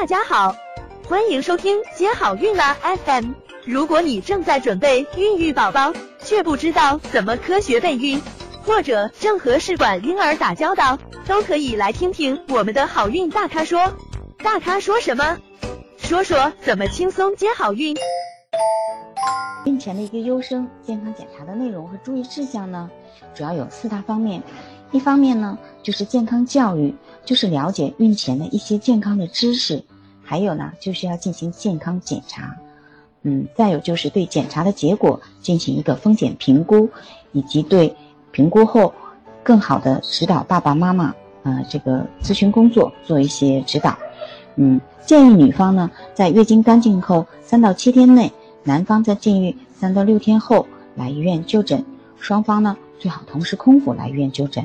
大家好，欢迎收听接好运啦 FM。如果你正在准备孕育宝宝，却不知道怎么科学备孕，或者正和试管婴儿打交道，都可以来听听我们的好运大咖说。大咖说什么？说说怎么轻松接好运。孕前的一个优生健康检查的内容和注意事项呢，主要有四大方面。一方面呢，就是健康教育，就是了解孕前的一些健康的知识；还有呢，就是要进行健康检查。嗯，再有就是对检查的结果进行一个风险评估，以及对评估后更好的指导爸爸妈妈，呃，这个咨询工作做一些指导。嗯，建议女方呢，在月经干净后三到七天内，男方在禁欲三到六天后来医院就诊，双方呢最好同时空腹来医院就诊。